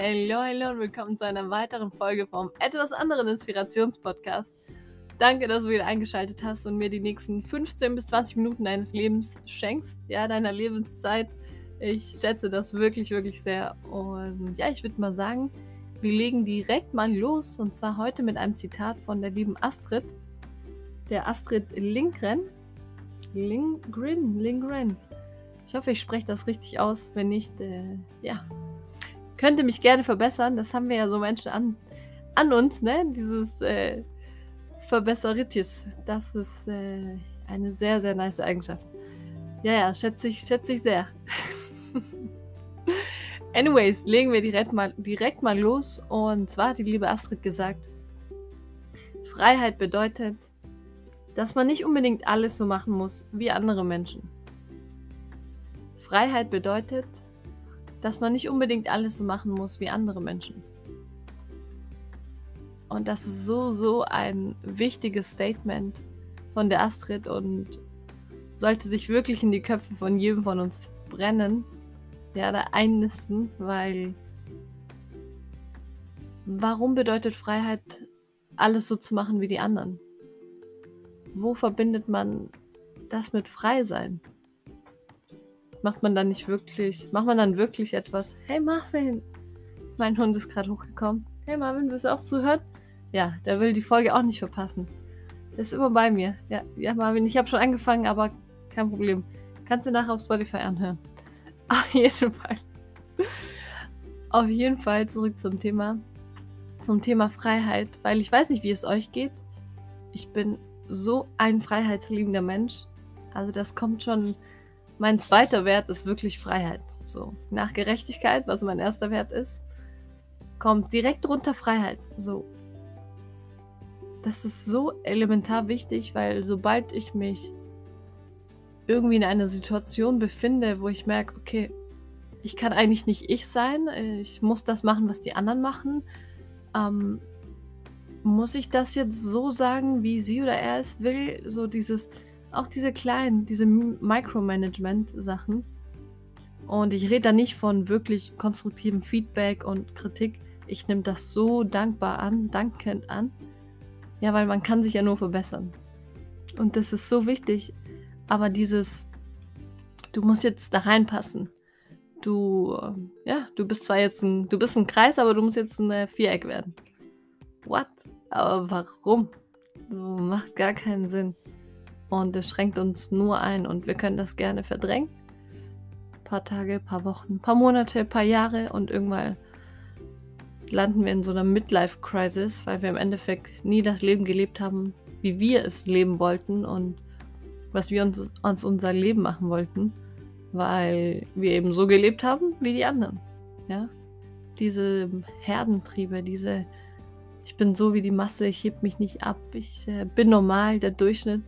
Hallo, hallo und willkommen zu einer weiteren Folge vom etwas anderen Inspirationspodcast. Danke, dass du wieder eingeschaltet hast und mir die nächsten 15 bis 20 Minuten deines Lebens schenkst, ja, deiner Lebenszeit. Ich schätze das wirklich, wirklich sehr. Und ja, ich würde mal sagen, wir legen direkt mal los und zwar heute mit einem Zitat von der lieben Astrid, der Astrid Lindgren. Lindgren, Lindgren. Ich hoffe, ich spreche das richtig aus. Wenn nicht, äh, ja, könnte mich gerne verbessern. Das haben wir ja so Menschen an, an uns, ne? Dieses äh, Verbesseritis. Das ist äh, eine sehr, sehr nice Eigenschaft. Ja, ja, schätze ich, schätze ich sehr. Anyways, legen wir direkt mal, direkt mal los. Und zwar hat die liebe Astrid gesagt, Freiheit bedeutet, dass man nicht unbedingt alles so machen muss wie andere Menschen. Freiheit bedeutet, dass man nicht unbedingt alles so machen muss wie andere Menschen. Und das ist so, so ein wichtiges Statement von der Astrid und sollte sich wirklich in die Köpfe von jedem von uns brennen, ja, da einnisten, weil warum bedeutet Freiheit, alles so zu machen wie die anderen? Wo verbindet man das mit frei sein? Macht man dann nicht wirklich, macht man dann wirklich etwas? Hey Marvin, mein Hund ist gerade hochgekommen. Hey Marvin, willst du auch zuhören? Ja, der will die Folge auch nicht verpassen. Der ist immer bei mir. Ja, ja Marvin, ich habe schon angefangen, aber kein Problem. Kannst du nachher auf Spotify anhören. Auf jeden Fall. Auf jeden Fall zurück zum Thema. Zum Thema Freiheit. Weil ich weiß nicht, wie es euch geht. Ich bin so ein freiheitsliebender Mensch. Also das kommt schon mein zweiter Wert ist wirklich Freiheit. So, nach Gerechtigkeit, was mein erster Wert ist, kommt direkt drunter Freiheit. So. Das ist so elementar wichtig, weil sobald ich mich irgendwie in einer Situation befinde, wo ich merke, okay, ich kann eigentlich nicht ich sein, ich muss das machen, was die anderen machen, ähm, muss ich das jetzt so sagen, wie sie oder er es will? So dieses, auch diese kleinen, diese Micromanagement-Sachen. Und ich rede da nicht von wirklich konstruktivem Feedback und Kritik. Ich nehme das so dankbar an, dankend an. Ja, weil man kann sich ja nur verbessern. Und das ist so wichtig. Aber dieses, du musst jetzt da reinpassen. Du, ja, du bist zwar jetzt ein, du bist ein Kreis, aber du musst jetzt ein äh, Viereck werden. What? Aber warum? Das macht gar keinen Sinn. Und es schränkt uns nur ein und wir können das gerne verdrängen. Ein paar Tage, ein paar Wochen, ein paar Monate, ein paar Jahre und irgendwann landen wir in so einer Midlife-Crisis, weil wir im Endeffekt nie das Leben gelebt haben, wie wir es leben wollten und was wir uns aus unser Leben machen wollten, weil wir eben so gelebt haben wie die anderen. Ja? Diese Herdentriebe, diese ich bin so wie die Masse, ich heb mich nicht ab, ich äh, bin normal, der Durchschnitt,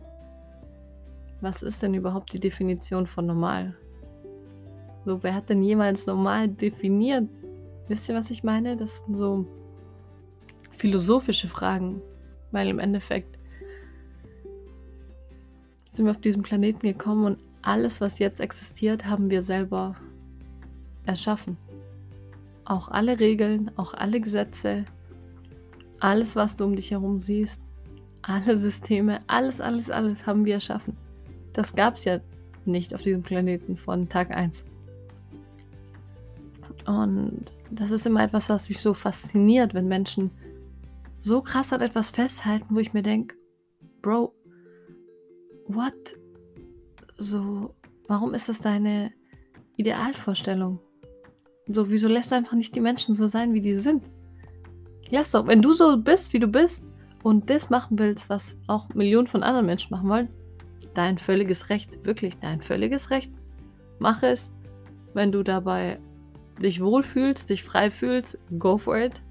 was ist denn überhaupt die Definition von normal? So, wer hat denn jemals normal definiert? Wisst ihr, was ich meine? Das sind so philosophische Fragen, weil im Endeffekt sind wir auf diesem Planeten gekommen und alles, was jetzt existiert, haben wir selber erschaffen. Auch alle Regeln, auch alle Gesetze, alles, was du um dich herum siehst, alle Systeme, alles, alles, alles haben wir erschaffen. Das gab es ja nicht auf diesem Planeten von Tag 1. Und das ist immer etwas, was mich so fasziniert, wenn Menschen so krass an etwas festhalten, wo ich mir denke, Bro, what? So, warum ist das deine Idealvorstellung? So, wieso lässt du einfach nicht die Menschen so sein, wie die sind? Lass doch, wenn du so bist, wie du bist und das machen willst, was auch Millionen von anderen Menschen machen wollen, dein völliges Recht, wirklich dein völliges Recht. Mach es. Wenn du dabei dich wohlfühlst, dich frei fühlst, go for it.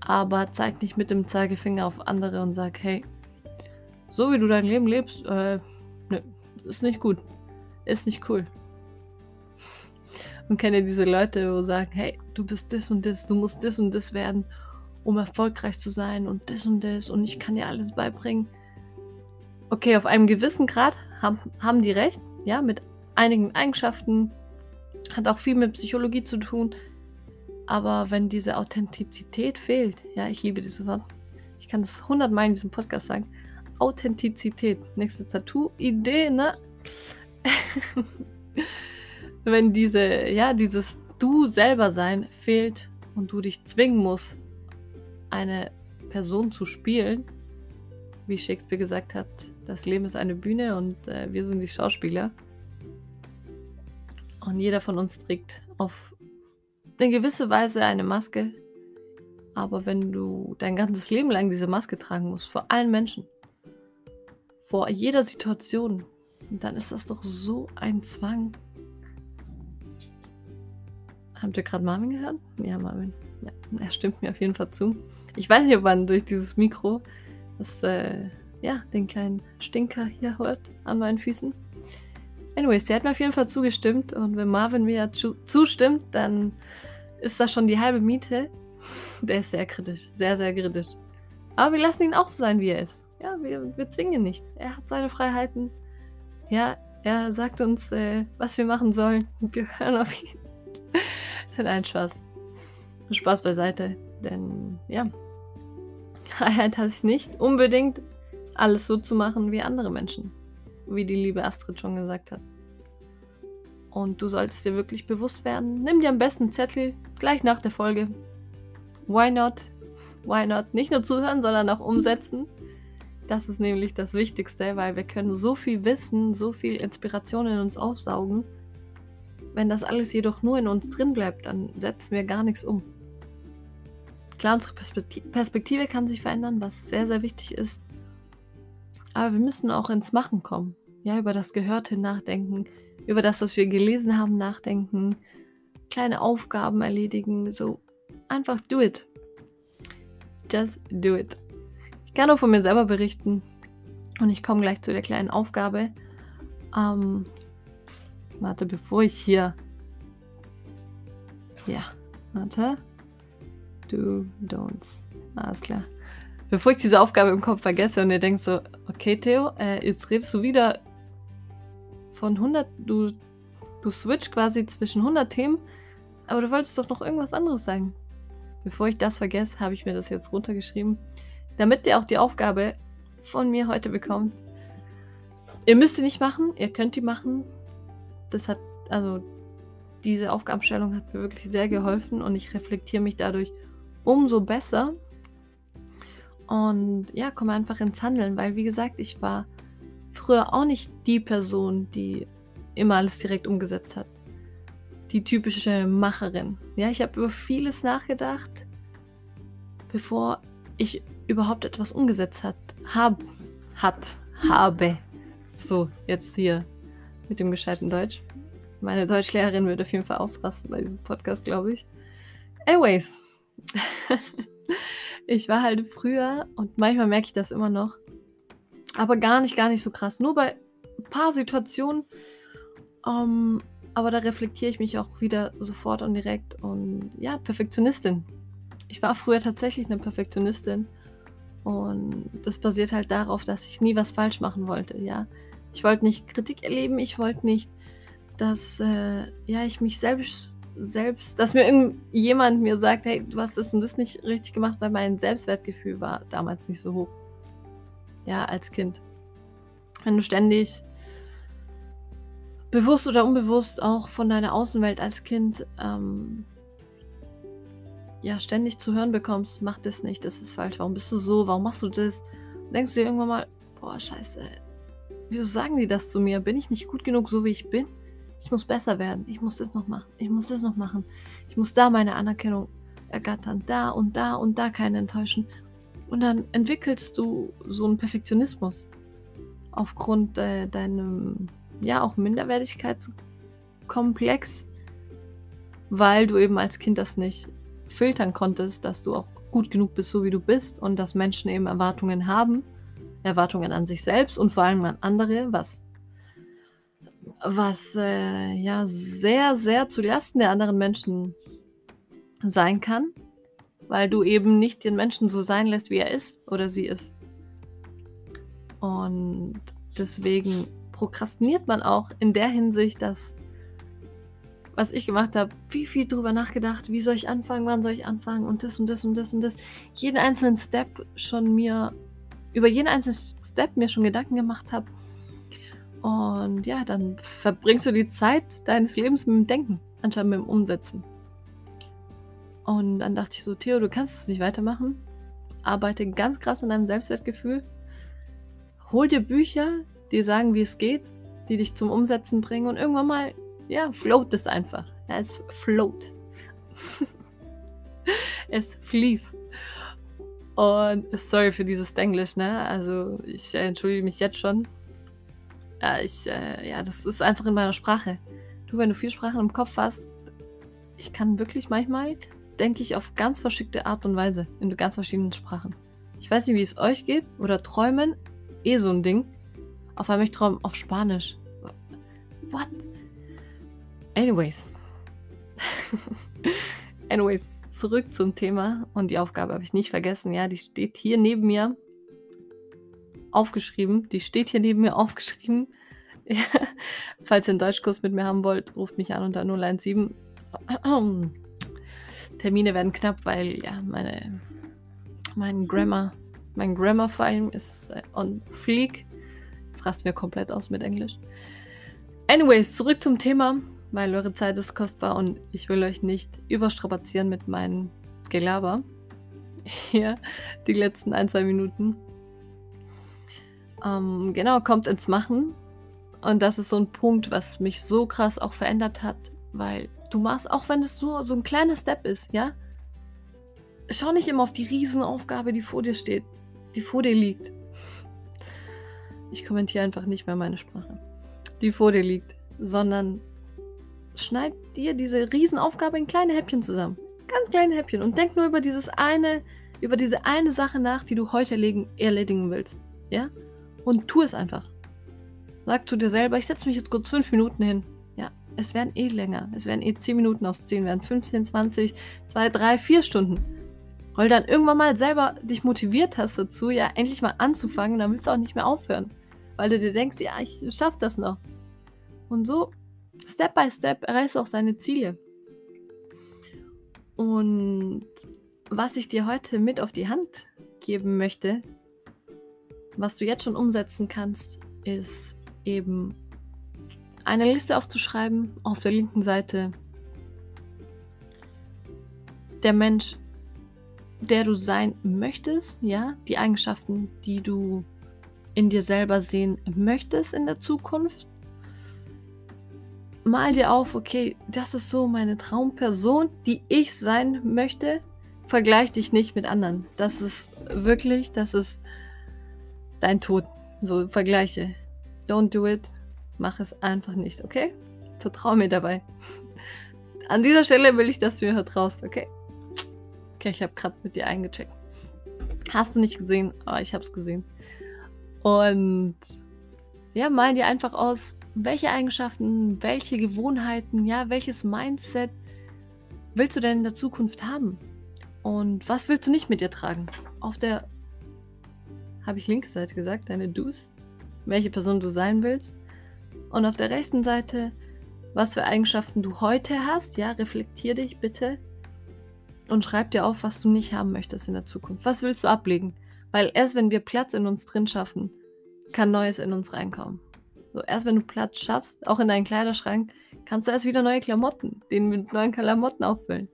Aber zeig nicht mit dem Zeigefinger auf andere und sag, hey, so wie du dein Leben lebst, äh, nö, ist nicht gut. Ist nicht cool. Und kenne diese Leute, wo sagen, hey, du bist das und das, du musst das und das werden, um erfolgreich zu sein und das und das und ich kann dir alles beibringen okay, auf einem gewissen Grad haben, haben die recht, ja, mit einigen Eigenschaften, hat auch viel mit Psychologie zu tun. Aber wenn diese Authentizität fehlt, ja, ich liebe dieses Wort, ich kann das hundertmal in diesem Podcast sagen, Authentizität, nächste Tattoo-Idee, ne? wenn diese, ja, dieses Du selber sein fehlt und du dich zwingen musst, eine Person zu spielen, wie Shakespeare gesagt hat, das Leben ist eine Bühne und äh, wir sind die Schauspieler. Und jeder von uns trägt auf eine gewisse Weise eine Maske. Aber wenn du dein ganzes Leben lang diese Maske tragen musst, vor allen Menschen, vor jeder Situation, dann ist das doch so ein Zwang. Habt ihr gerade Marvin gehört? Ja, Marvin. Ja, er stimmt mir auf jeden Fall zu. Ich weiß nicht, ob man durch dieses Mikro das, äh, ja, den kleinen Stinker hier hört an meinen Füßen. Anyways, der hat mir auf jeden Fall zugestimmt und wenn Marvin mir zustimmt, dann ist das schon die halbe Miete. Der ist sehr kritisch, sehr, sehr kritisch. Aber wir lassen ihn auch so sein, wie er ist. Ja, wir, wir zwingen ihn nicht. Er hat seine Freiheiten. Ja, er sagt uns, äh, was wir machen sollen. Wir hören auf ihn. Nein, Spaß. Spaß beiseite. Denn, ja, Freiheit heißt nicht unbedingt, alles so zu machen wie andere Menschen. Wie die liebe Astrid schon gesagt hat. Und du solltest dir wirklich bewusst werden. Nimm dir am besten Zettel gleich nach der Folge. Why not? Why not? Nicht nur zuhören, sondern auch umsetzen. Das ist nämlich das Wichtigste, weil wir können so viel Wissen, so viel Inspiration in uns aufsaugen. Wenn das alles jedoch nur in uns drin bleibt, dann setzen wir gar nichts um. Klar, unsere Perspektive kann sich verändern, was sehr, sehr wichtig ist. Aber wir müssen auch ins Machen kommen. Ja, über das Gehörte nachdenken, über das, was wir gelesen haben, nachdenken, kleine Aufgaben erledigen. So, einfach do it. Just do it. Ich kann nur von mir selber berichten. Und ich komme gleich zu der kleinen Aufgabe. Ähm, warte, bevor ich hier. Ja, warte do, don'ts. Alles klar. Bevor ich diese Aufgabe im Kopf vergesse und ihr denkt so, okay, Theo, äh, jetzt redest du wieder von 100, du, du switch quasi zwischen 100 Themen, aber du wolltest doch noch irgendwas anderes sagen. Bevor ich das vergesse, habe ich mir das jetzt runtergeschrieben, damit ihr auch die Aufgabe von mir heute bekommt. Ihr müsst die nicht machen, ihr könnt die machen. Das hat, also, diese Aufgabenstellung hat mir wirklich sehr geholfen und ich reflektiere mich dadurch umso besser. Und ja, komme einfach ins Handeln, weil wie gesagt, ich war früher auch nicht die Person, die immer alles direkt umgesetzt hat. Die typische Macherin. Ja, ich habe über vieles nachgedacht, bevor ich überhaupt etwas umgesetzt hat, hab, hat, habe. So, jetzt hier mit dem gescheiten Deutsch. Meine Deutschlehrerin wird auf jeden Fall ausrasten bei diesem Podcast, glaube ich. Anyways, ich war halt früher und manchmal merke ich das immer noch, aber gar nicht, gar nicht so krass. Nur bei ein paar Situationen. Ähm, aber da reflektiere ich mich auch wieder sofort und direkt. Und ja, Perfektionistin. Ich war früher tatsächlich eine Perfektionistin. Und das basiert halt darauf, dass ich nie was falsch machen wollte, ja. Ich wollte nicht Kritik erleben, ich wollte nicht, dass äh, ja, ich mich selbst selbst, dass mir irgendjemand mir sagt, hey, du hast das und das nicht richtig gemacht, weil mein Selbstwertgefühl war damals nicht so hoch. Ja, als Kind. Wenn du ständig bewusst oder unbewusst auch von deiner Außenwelt als Kind ähm, ja ständig zu hören bekommst, mach das nicht, das ist falsch, warum bist du so, warum machst du das? Und denkst du dir irgendwann mal, boah, scheiße, wieso sagen die das zu mir? Bin ich nicht gut genug, so wie ich bin? Ich muss besser werden. Ich muss das noch machen. Ich muss das noch machen. Ich muss da meine Anerkennung ergattern. Da und da und da keinen enttäuschen. Und dann entwickelst du so einen Perfektionismus aufgrund äh, deinem, ja, auch Minderwertigkeitskomplex, weil du eben als Kind das nicht filtern konntest, dass du auch gut genug bist, so wie du bist und dass Menschen eben Erwartungen haben, Erwartungen an sich selbst und vor allem an andere, was was äh, ja sehr, sehr zu Lasten der anderen Menschen sein kann, weil du eben nicht den Menschen so sein lässt, wie er ist oder sie ist. Und deswegen prokrastiniert man auch in der Hinsicht, dass was ich gemacht habe, viel, viel drüber nachgedacht, wie soll ich anfangen, wann soll ich anfangen und das und das und das und das. Jeden einzelnen Step schon mir, über jeden einzelnen Step mir schon Gedanken gemacht habe. Und ja, dann verbringst du die Zeit deines Lebens mit dem Denken, anstatt mit dem Umsetzen. Und dann dachte ich so, Theo, du kannst es nicht weitermachen. Arbeite ganz krass an deinem Selbstwertgefühl. Hol dir Bücher, die sagen, wie es geht, die dich zum Umsetzen bringen und irgendwann mal ja, float es einfach. Ja, es float. es fließt. Und sorry für dieses Englisch, ne? Also ich entschuldige mich jetzt schon. Ja, ich, äh, ja, das ist einfach in meiner Sprache. Du, wenn du viel Sprachen im Kopf hast, ich kann wirklich manchmal, denke ich, auf ganz verschickte Art und Weise in ganz verschiedenen Sprachen. Ich weiß nicht, wie es euch geht oder träumen, eh so ein Ding. Auf einmal ich träume auf Spanisch. What? Anyways. Anyways, zurück zum Thema. Und die Aufgabe habe ich nicht vergessen. Ja, die steht hier neben mir aufgeschrieben. Die steht hier neben mir aufgeschrieben. Falls ihr einen Deutschkurs mit mir haben wollt, ruft mich an unter 017. Termine werden knapp, weil ja, meine, mein Grammar, mein Grammar vor allem ist äh, on fleek. Jetzt rasten wir komplett aus mit Englisch. Anyways, zurück zum Thema weil eure Zeit ist kostbar und ich will euch nicht überstrapazieren mit meinem Gelaber. Hier, die letzten ein, zwei Minuten. Ähm, genau, kommt ins Machen. Und das ist so ein Punkt, was mich so krass auch verändert hat, weil du machst, auch wenn es nur so ein kleiner Step ist, ja? Schau nicht immer auf die Riesenaufgabe, die vor dir steht, die vor dir liegt. Ich kommentiere einfach nicht mehr meine Sprache, die vor dir liegt, sondern schneid dir diese Riesenaufgabe in kleine Häppchen zusammen. Ganz kleine Häppchen. Und denk nur über dieses eine, über diese eine Sache nach, die du heute erledigen willst. Ja? Und tu es einfach. Sag zu dir selber, ich setze mich jetzt kurz fünf Minuten hin. Ja, es werden eh länger. Es werden eh zehn Minuten aus zehn, werden 15, 20, 2, 3, 4 Stunden. Weil dann irgendwann mal selber dich motiviert hast dazu, ja, endlich mal anzufangen, dann willst du auch nicht mehr aufhören. Weil du dir denkst, ja, ich schaff das noch. Und so Step by Step erreichst du auch seine Ziele. Und was ich dir heute mit auf die Hand geben möchte, was du jetzt schon umsetzen kannst, ist eben eine Liste aufzuschreiben auf der linken Seite. Der Mensch, der du sein möchtest, ja, die Eigenschaften, die du in dir selber sehen möchtest in der Zukunft mal dir auf, okay, das ist so meine Traumperson, die ich sein möchte. Vergleich dich nicht mit anderen. Das ist wirklich, das ist dein Tod. So Vergleiche. Don't do it. Mach es einfach nicht, okay? Vertrau mir dabei. An dieser Stelle will ich, dass du mir vertraust, okay? Okay, ich habe gerade mit dir eingecheckt. Hast du nicht gesehen, aber ich habe es gesehen. Und ja, mal dir einfach aus, welche Eigenschaften, welche Gewohnheiten, ja, welches Mindset willst du denn in der Zukunft haben? Und was willst du nicht mit dir tragen? Auf der, habe ich linke Seite gesagt, deine Do's, welche Person du sein willst. Und auf der rechten Seite, was für Eigenschaften du heute hast. Ja, reflektier dich bitte und schreib dir auf, was du nicht haben möchtest in der Zukunft. Was willst du ablegen? Weil erst wenn wir Platz in uns drin schaffen, kann Neues in uns reinkommen. So, erst wenn du Platz schaffst, auch in deinen Kleiderschrank, kannst du erst wieder neue Klamotten, den mit neuen Klamotten auffüllen.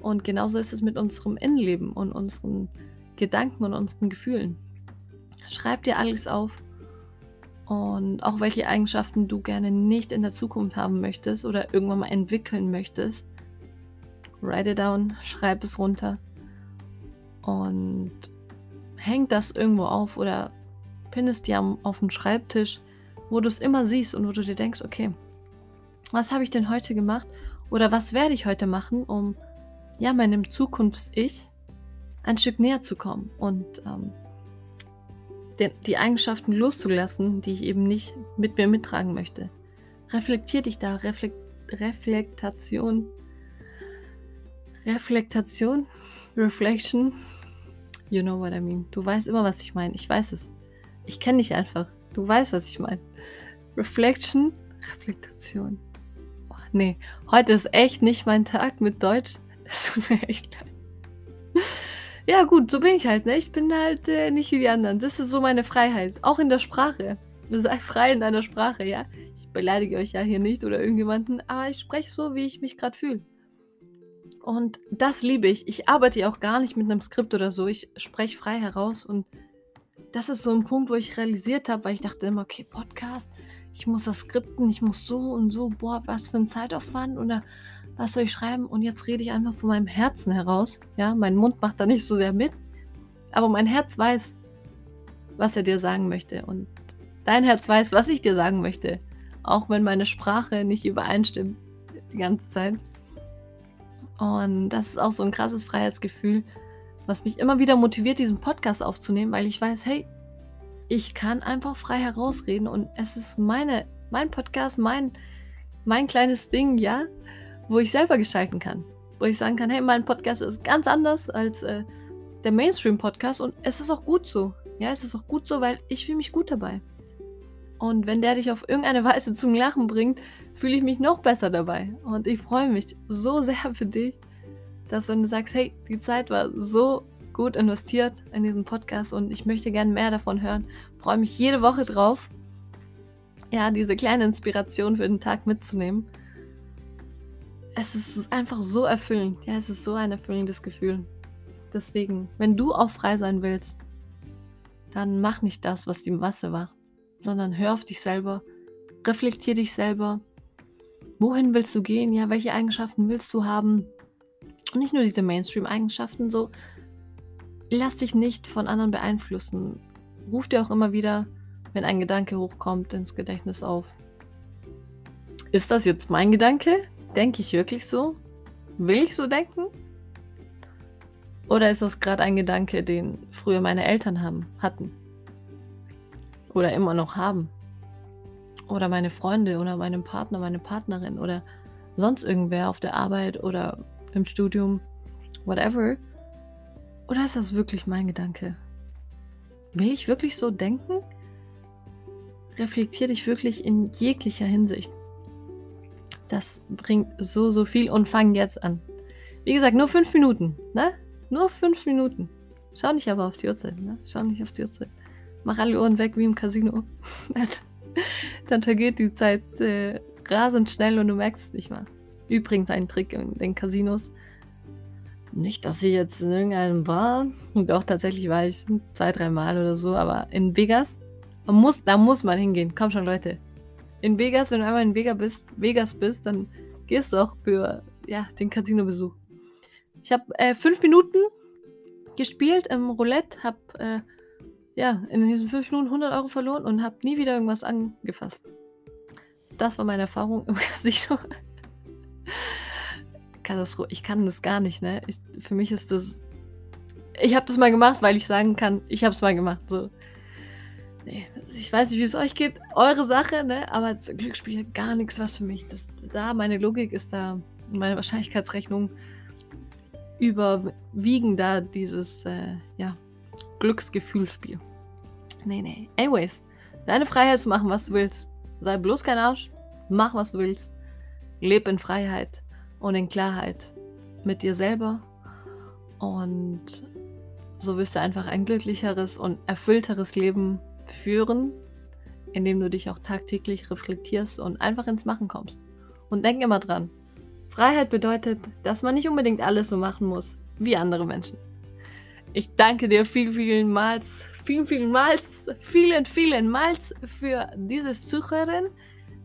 Und genauso ist es mit unserem Innenleben und unseren Gedanken und unseren Gefühlen. Schreib dir alles auf und auch welche Eigenschaften du gerne nicht in der Zukunft haben möchtest oder irgendwann mal entwickeln möchtest. Write it down, schreib es runter und häng das irgendwo auf oder pin es dir auf den Schreibtisch wo du es immer siehst und wo du dir denkst, okay, was habe ich denn heute gemacht oder was werde ich heute machen, um ja meinem Zukunfts-Ich ein Stück näher zu kommen und ähm, den, die Eigenschaften loszulassen, die ich eben nicht mit mir mittragen möchte. Reflektier dich da, Reflekt, Reflektation, Reflektation, Reflection. You know what I mean. Du weißt immer, was ich meine. Ich weiß es. Ich kenne dich einfach. Du weißt, was ich meine. Reflection, Reflektation. Oh, nee, heute ist echt nicht mein Tag mit Deutsch. Es tut mir echt leid. Ja, gut, so bin ich halt, ne? Ich bin halt äh, nicht wie die anderen. Das ist so meine Freiheit. Auch in der Sprache. Sei frei in deiner Sprache, ja? Ich beleidige euch ja hier nicht oder irgendjemanden, aber ich spreche so, wie ich mich gerade fühle. Und das liebe ich. Ich arbeite ja auch gar nicht mit einem Skript oder so. Ich spreche frei heraus und das ist so ein Punkt, wo ich realisiert habe, weil ich dachte immer, okay, Podcast, ich muss das skripten, ich muss so und so, boah, was für ein Zeitaufwand oder was soll ich schreiben? Und jetzt rede ich einfach von meinem Herzen heraus. Ja, mein Mund macht da nicht so sehr mit, aber mein Herz weiß, was er dir sagen möchte und dein Herz weiß, was ich dir sagen möchte, auch wenn meine Sprache nicht übereinstimmt die ganze Zeit. Und das ist auch so ein krasses Freiheitsgefühl, was mich immer wieder motiviert, diesen Podcast aufzunehmen, weil ich weiß, hey, ich kann einfach frei herausreden und es ist meine, mein Podcast, mein, mein kleines Ding, ja, wo ich selber gestalten kann. Wo ich sagen kann, hey, mein Podcast ist ganz anders als äh, der Mainstream-Podcast und es ist auch gut so. Ja, es ist auch gut so, weil ich fühle mich gut dabei. Und wenn der dich auf irgendeine Weise zum Lachen bringt, fühle ich mich noch besser dabei. Und ich freue mich so sehr für dich, dass wenn du sagst, hey, die Zeit war so gut investiert in diesen Podcast und ich möchte gerne mehr davon hören. Freue mich jede Woche drauf, ja, diese kleine Inspiration für den Tag mitzunehmen. Es ist einfach so erfüllend. Ja, es ist so ein erfüllendes Gefühl. Deswegen, wenn du auch frei sein willst, dann mach nicht das, was die Masse macht, sondern hör auf dich selber, reflektier dich selber. Wohin willst du gehen? Ja, welche Eigenschaften willst du haben? Und nicht nur diese Mainstream-Eigenschaften, so lass dich nicht von anderen beeinflussen. Ruf dir auch immer wieder, wenn ein Gedanke hochkommt, ins Gedächtnis auf. Ist das jetzt mein Gedanke? Denke ich wirklich so? Will ich so denken? Oder ist das gerade ein Gedanke, den früher meine Eltern haben, hatten? Oder immer noch haben? Oder meine Freunde oder meinem Partner, meine Partnerin oder sonst irgendwer auf der Arbeit oder im Studium, whatever. Oder ist das wirklich mein Gedanke? Will ich wirklich so denken? Reflektier dich wirklich in jeglicher Hinsicht. Das bringt so, so viel und fang jetzt an. Wie gesagt, nur fünf Minuten, ne? Nur fünf Minuten. Schau nicht aber auf die Uhrzeit, ne? Schau nicht auf die Uhrzeit. Mach alle Ohren weg wie im Casino. Dann vergeht die Zeit äh, rasend schnell und du merkst es nicht mal. Übrigens ein Trick in den Casinos. Nicht, dass ich jetzt in irgendeinem war. Doch, tatsächlich war ich zwei, drei Mal oder so, aber in Vegas, man muss, da muss man hingehen. Komm schon, Leute. In Vegas, wenn du einmal in Vegas bist, Vegas bist dann gehst du auch für ja, den Casino-Besuch. Ich habe äh, fünf Minuten gespielt im Roulette, habe äh, ja, in diesen fünf Minuten 100 Euro verloren und habe nie wieder irgendwas angefasst. Das war meine Erfahrung im Casino. Katastrophe. Ich kann das gar nicht, ne? Ich, für mich ist das. Ich habe das mal gemacht, weil ich sagen kann, ich habe es mal gemacht. So. Nee, ich weiß nicht, wie es euch geht. Eure Sache, ne? Aber Glücksspiel gar nichts was für mich. Das, da, meine Logik ist da, meine Wahrscheinlichkeitsrechnung überwiegen da dieses, äh, ja, Glücksgefühlspiel. Nee, nee. Anyways, deine Freiheit zu machen, was du willst. Sei bloß kein Arsch. Mach, was du willst. Leb in Freiheit und in Klarheit mit dir selber. Und so wirst du einfach ein glücklicheres und erfüllteres Leben führen, indem du dich auch tagtäglich reflektierst und einfach ins Machen kommst. Und denk immer dran, Freiheit bedeutet, dass man nicht unbedingt alles so machen muss wie andere Menschen. Ich danke dir vielen, vielen Mals, vielen, vielen Mals, vielen, vielen Mals für dieses Zuhören.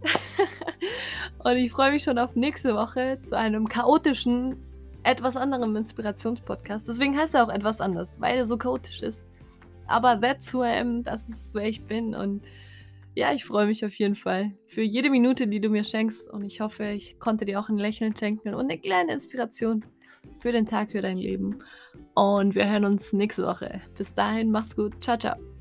und ich freue mich schon auf nächste Woche zu einem chaotischen, etwas anderem Inspirationspodcast. Deswegen heißt er auch etwas anders, weil er so chaotisch ist. Aber that's who I am, das ist wer ich bin. Und ja, ich freue mich auf jeden Fall für jede Minute, die du mir schenkst. Und ich hoffe, ich konnte dir auch ein Lächeln schenken und eine kleine Inspiration für den Tag, für dein Leben. Und wir hören uns nächste Woche. Bis dahin, mach's gut. Ciao, ciao.